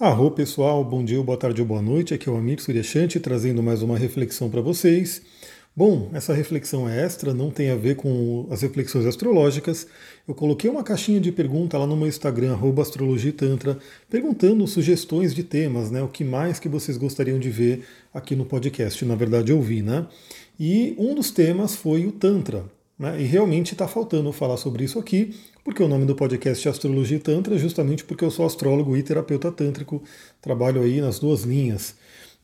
Arro pessoal, bom dia, boa tarde ou boa noite. Aqui é o Amir Suryashanti trazendo mais uma reflexão para vocês. Bom, essa reflexão é extra, não tem a ver com as reflexões astrológicas. Eu coloquei uma caixinha de pergunta lá no meu Instagram, astrologitantra, perguntando sugestões de temas, né? O que mais que vocês gostariam de ver aqui no podcast. Na verdade, eu vi, né? E um dos temas foi o Tantra. Né? E realmente está faltando falar sobre isso aqui, porque o nome do podcast é Astrologia e Tantra, justamente porque eu sou astrólogo e terapeuta tântrico, trabalho aí nas duas linhas.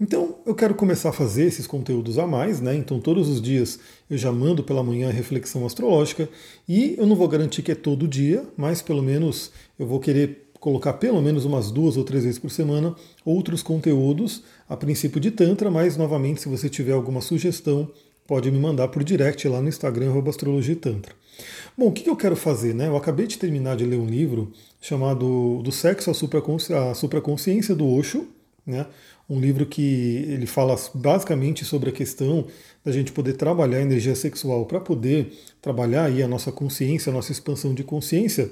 Então eu quero começar a fazer esses conteúdos a mais, né? Então todos os dias eu já mando pela manhã a reflexão astrológica e eu não vou garantir que é todo dia, mas pelo menos eu vou querer colocar pelo menos umas duas ou três vezes por semana outros conteúdos, a princípio de Tantra, mas novamente, se você tiver alguma sugestão, pode me mandar por direct lá no Instagram, Astrologia Tantra. Bom, o que eu quero fazer? Né? Eu acabei de terminar de ler um livro chamado Do Sexo à Supraconsciência, Supraconsciência do Osho, né? um livro que ele fala basicamente sobre a questão da gente poder trabalhar a energia sexual para poder trabalhar aí a nossa consciência, a nossa expansão de consciência.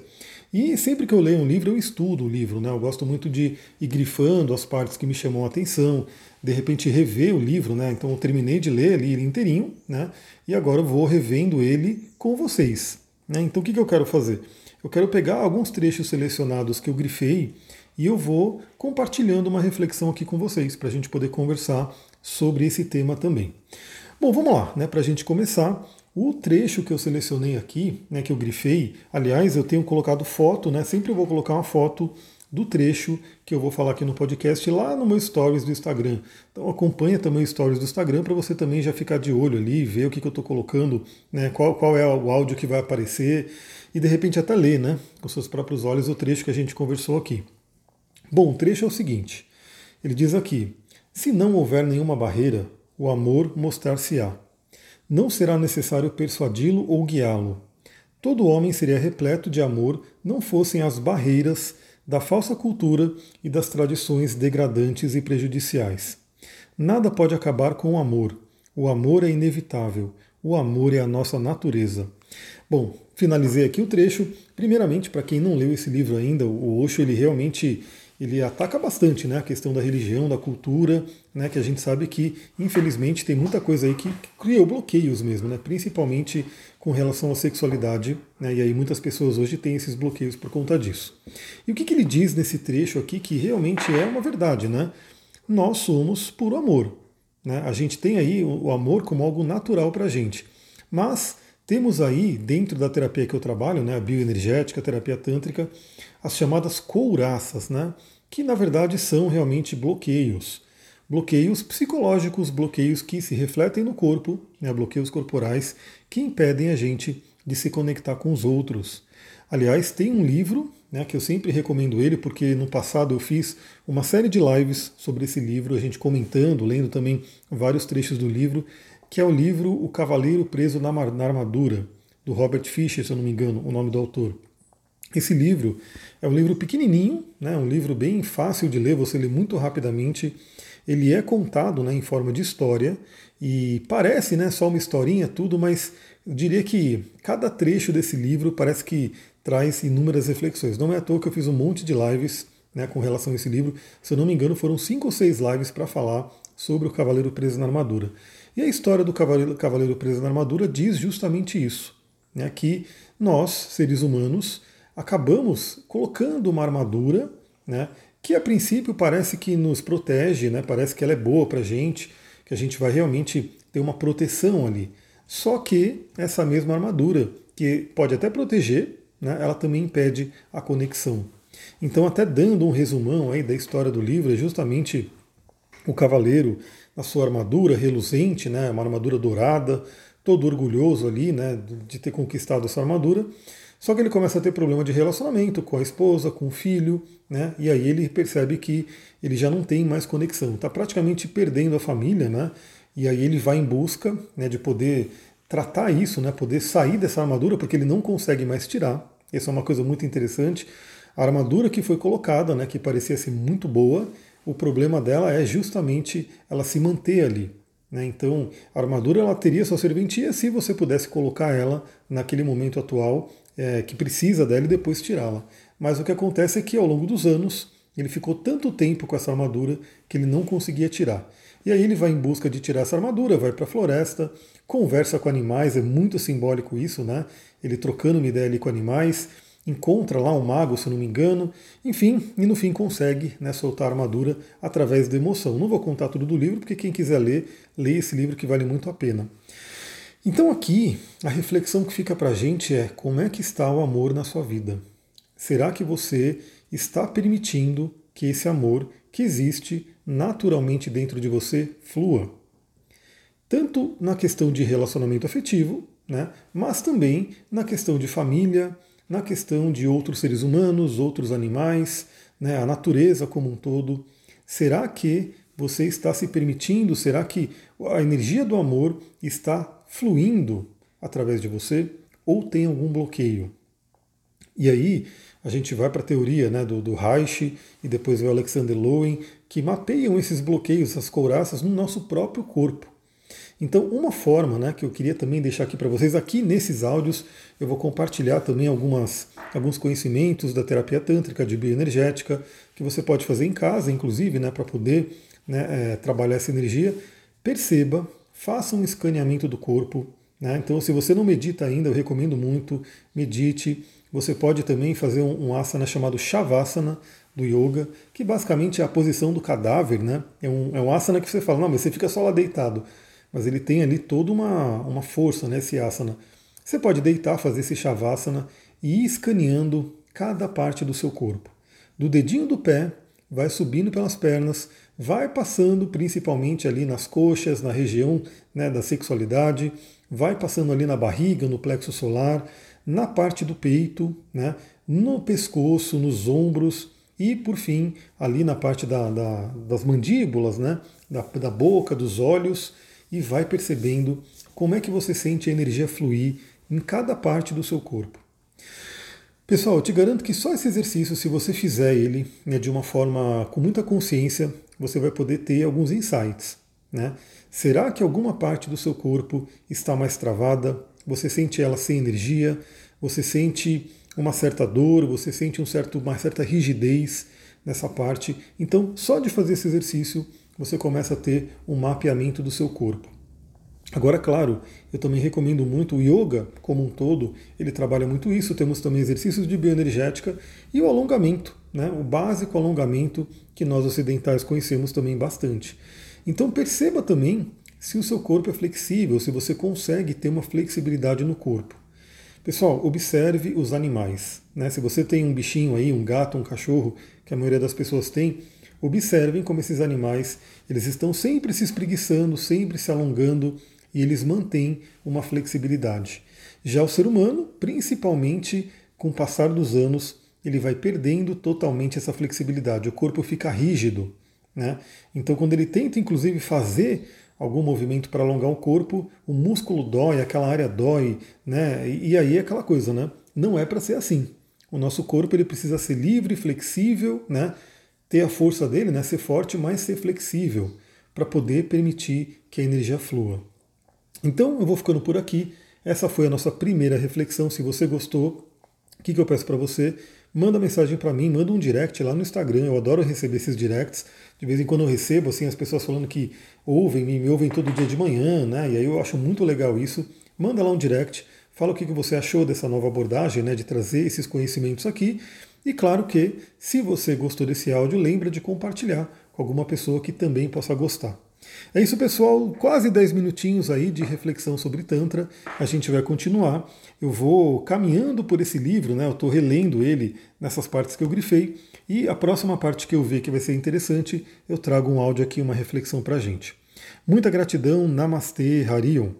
E sempre que eu leio um livro, eu estudo o livro, né? Eu gosto muito de ir grifando as partes que me chamam a atenção, de repente rever o livro, né? Então eu terminei de ler ali ele inteirinho, né? E agora eu vou revendo ele com vocês. Né? Então o que, que eu quero fazer? Eu quero pegar alguns trechos selecionados que eu grifei e eu vou compartilhando uma reflexão aqui com vocês para a gente poder conversar sobre esse tema também. Bom, vamos lá, né? Para a gente começar, o trecho que eu selecionei aqui, né, que eu grifei, aliás, eu tenho colocado foto, né? Sempre eu vou colocar uma foto do trecho que eu vou falar aqui no podcast lá no meu stories do Instagram. Então acompanha também o stories do Instagram para você também já ficar de olho ali, ver o que, que eu estou colocando, né, qual, qual é o áudio que vai aparecer e de repente até ler, né, com seus próprios olhos o trecho que a gente conversou aqui. Bom, o trecho é o seguinte: ele diz aqui: se não houver nenhuma barreira, o amor mostrar-se-á. Não será necessário persuadi-lo ou guiá-lo. Todo homem seria repleto de amor, não fossem as barreiras da falsa cultura e das tradições degradantes e prejudiciais. Nada pode acabar com o amor. O amor é inevitável. O amor é a nossa natureza. Bom, finalizei aqui o trecho. Primeiramente, para quem não leu esse livro ainda, o Osho ele realmente ele ataca bastante né, a questão da religião, da cultura, né, que a gente sabe que, infelizmente, tem muita coisa aí que criou bloqueios mesmo, né, principalmente com relação à sexualidade, né, e aí muitas pessoas hoje têm esses bloqueios por conta disso. E o que, que ele diz nesse trecho aqui, que realmente é uma verdade, né? Nós somos puro amor. Né? A gente tem aí o amor como algo natural para a gente. Mas temos aí, dentro da terapia que eu trabalho, né, a bioenergética, a terapia tântrica, as chamadas couraças, né, que na verdade são realmente bloqueios. Bloqueios psicológicos, bloqueios que se refletem no corpo, né, bloqueios corporais que impedem a gente de se conectar com os outros. Aliás, tem um livro né, que eu sempre recomendo ele, porque no passado eu fiz uma série de lives sobre esse livro, a gente comentando, lendo também vários trechos do livro, que é o livro O Cavaleiro Preso na Armadura, do Robert Fisher, se eu não me engano, o nome do autor. Esse livro é um livro pequenininho, né, um livro bem fácil de ler, você lê muito rapidamente. Ele é contado né, em forma de história e parece né, só uma historinha, tudo, mas eu diria que cada trecho desse livro parece que traz inúmeras reflexões. Não é à toa que eu fiz um monte de lives né, com relação a esse livro. Se eu não me engano, foram cinco ou seis lives para falar sobre o Cavaleiro Preso na Armadura. E a história do Cavaleiro, Cavaleiro Preso na Armadura diz justamente isso: né, que nós, seres humanos, acabamos colocando uma armadura, né, que a princípio parece que nos protege, né, parece que ela é boa para a gente, que a gente vai realmente ter uma proteção ali. Só que essa mesma armadura, que pode até proteger, né, ela também impede a conexão. Então, até dando um resumão aí da história do livro, é justamente o cavaleiro na sua armadura reluzente, né, uma armadura dourada, todo orgulhoso ali né, de ter conquistado essa armadura. Só que ele começa a ter problema de relacionamento com a esposa, com o filho, né? E aí ele percebe que ele já não tem mais conexão, está praticamente perdendo a família, né? E aí ele vai em busca né, de poder tratar isso, né? Poder sair dessa armadura, porque ele não consegue mais tirar. Essa é uma coisa muito interessante. A armadura que foi colocada, né, que parecia ser muito boa, o problema dela é justamente ela se manter ali. Né? Então, a armadura ela teria sua serventia se você pudesse colocar ela naquele momento atual é, que precisa dela e depois tirá-la. Mas o que acontece é que ao longo dos anos ele ficou tanto tempo com essa armadura que ele não conseguia tirar. E aí ele vai em busca de tirar essa armadura, vai para a floresta, conversa com animais, é muito simbólico isso, né? Ele trocando uma ideia ali com animais, encontra lá um mago, se não me engano, enfim, e no fim consegue né, soltar a armadura através da emoção. Não vou contar tudo do livro, porque quem quiser ler, lê esse livro que vale muito a pena. Então aqui, a reflexão que fica para a gente é como é que está o amor na sua vida? Será que você está permitindo que esse amor que existe naturalmente dentro de você flua? Tanto na questão de relacionamento afetivo, né, mas também na questão de família, na questão de outros seres humanos, outros animais, né, a natureza como um todo. Será que você está se permitindo? Será que a energia do amor está fluindo através de você? Ou tem algum bloqueio? E aí a gente vai para a teoria né, do, do Reich e depois o Alexander Lowen, que mapeiam esses bloqueios, essas couraças no nosso próprio corpo. Então, uma forma né, que eu queria também deixar aqui para vocês, aqui nesses áudios, eu vou compartilhar também algumas, alguns conhecimentos da terapia tântrica, de bioenergética, que você pode fazer em casa, inclusive, né, para poder né, é, trabalhar essa energia. Perceba, faça um escaneamento do corpo. Né? Então, se você não medita ainda, eu recomendo muito, medite. Você pode também fazer um, um asana chamado Shavasana, do yoga, que basicamente é a posição do cadáver, né? É um, é um asana que você fala, não, mas você fica só lá deitado mas ele tem ali toda uma, uma força, né, esse asana. Você pode deitar, fazer esse shavasana e ir escaneando cada parte do seu corpo. Do dedinho do pé, vai subindo pelas pernas, vai passando principalmente ali nas coxas, na região né, da sexualidade, vai passando ali na barriga, no plexo solar, na parte do peito, né, no pescoço, nos ombros e, por fim, ali na parte da, da, das mandíbulas, né, da, da boca, dos olhos e vai percebendo como é que você sente a energia fluir em cada parte do seu corpo. Pessoal, eu te garanto que só esse exercício, se você fizer ele né, de uma forma com muita consciência, você vai poder ter alguns insights. Né? Será que alguma parte do seu corpo está mais travada? Você sente ela sem energia? Você sente uma certa dor? Você sente um certo, uma certa rigidez nessa parte? Então, só de fazer esse exercício, você começa a ter um mapeamento do seu corpo. Agora, claro, eu também recomendo muito o yoga como um todo, ele trabalha muito isso. Temos também exercícios de bioenergética e o alongamento, né? o básico alongamento que nós ocidentais conhecemos também bastante. Então, perceba também se o seu corpo é flexível, se você consegue ter uma flexibilidade no corpo. Pessoal, observe os animais. Né? Se você tem um bichinho aí, um gato, um cachorro, que a maioria das pessoas tem, Observem como esses animais eles estão sempre se espreguiçando, sempre se alongando e eles mantêm uma flexibilidade. Já o ser humano, principalmente com o passar dos anos, ele vai perdendo totalmente essa flexibilidade. O corpo fica rígido. Né? Então, quando ele tenta, inclusive, fazer algum movimento para alongar o corpo, o músculo dói, aquela área dói, né? E aí é aquela coisa, né? Não é para ser assim. O nosso corpo ele precisa ser livre, flexível, né? Ter a força dele, né, ser forte, mas ser flexível, para poder permitir que a energia flua. Então eu vou ficando por aqui. Essa foi a nossa primeira reflexão. Se você gostou, o que, que eu peço para você? Manda mensagem para mim, manda um direct lá no Instagram. Eu adoro receber esses directs. De vez em quando eu recebo assim as pessoas falando que ouvem, me, ouvem todo dia de manhã, né? E aí eu acho muito legal isso. Manda lá um direct, fala o que, que você achou dessa nova abordagem, né? De trazer esses conhecimentos aqui. E claro que, se você gostou desse áudio, lembra de compartilhar com alguma pessoa que também possa gostar. É isso, pessoal. Quase 10 minutinhos aí de reflexão sobre Tantra. A gente vai continuar. Eu vou caminhando por esse livro, né? Eu estou relendo ele nessas partes que eu grifei. E a próxima parte que eu ver que vai ser interessante, eu trago um áudio aqui, uma reflexão para a gente. Muita gratidão. Namastê, Harion.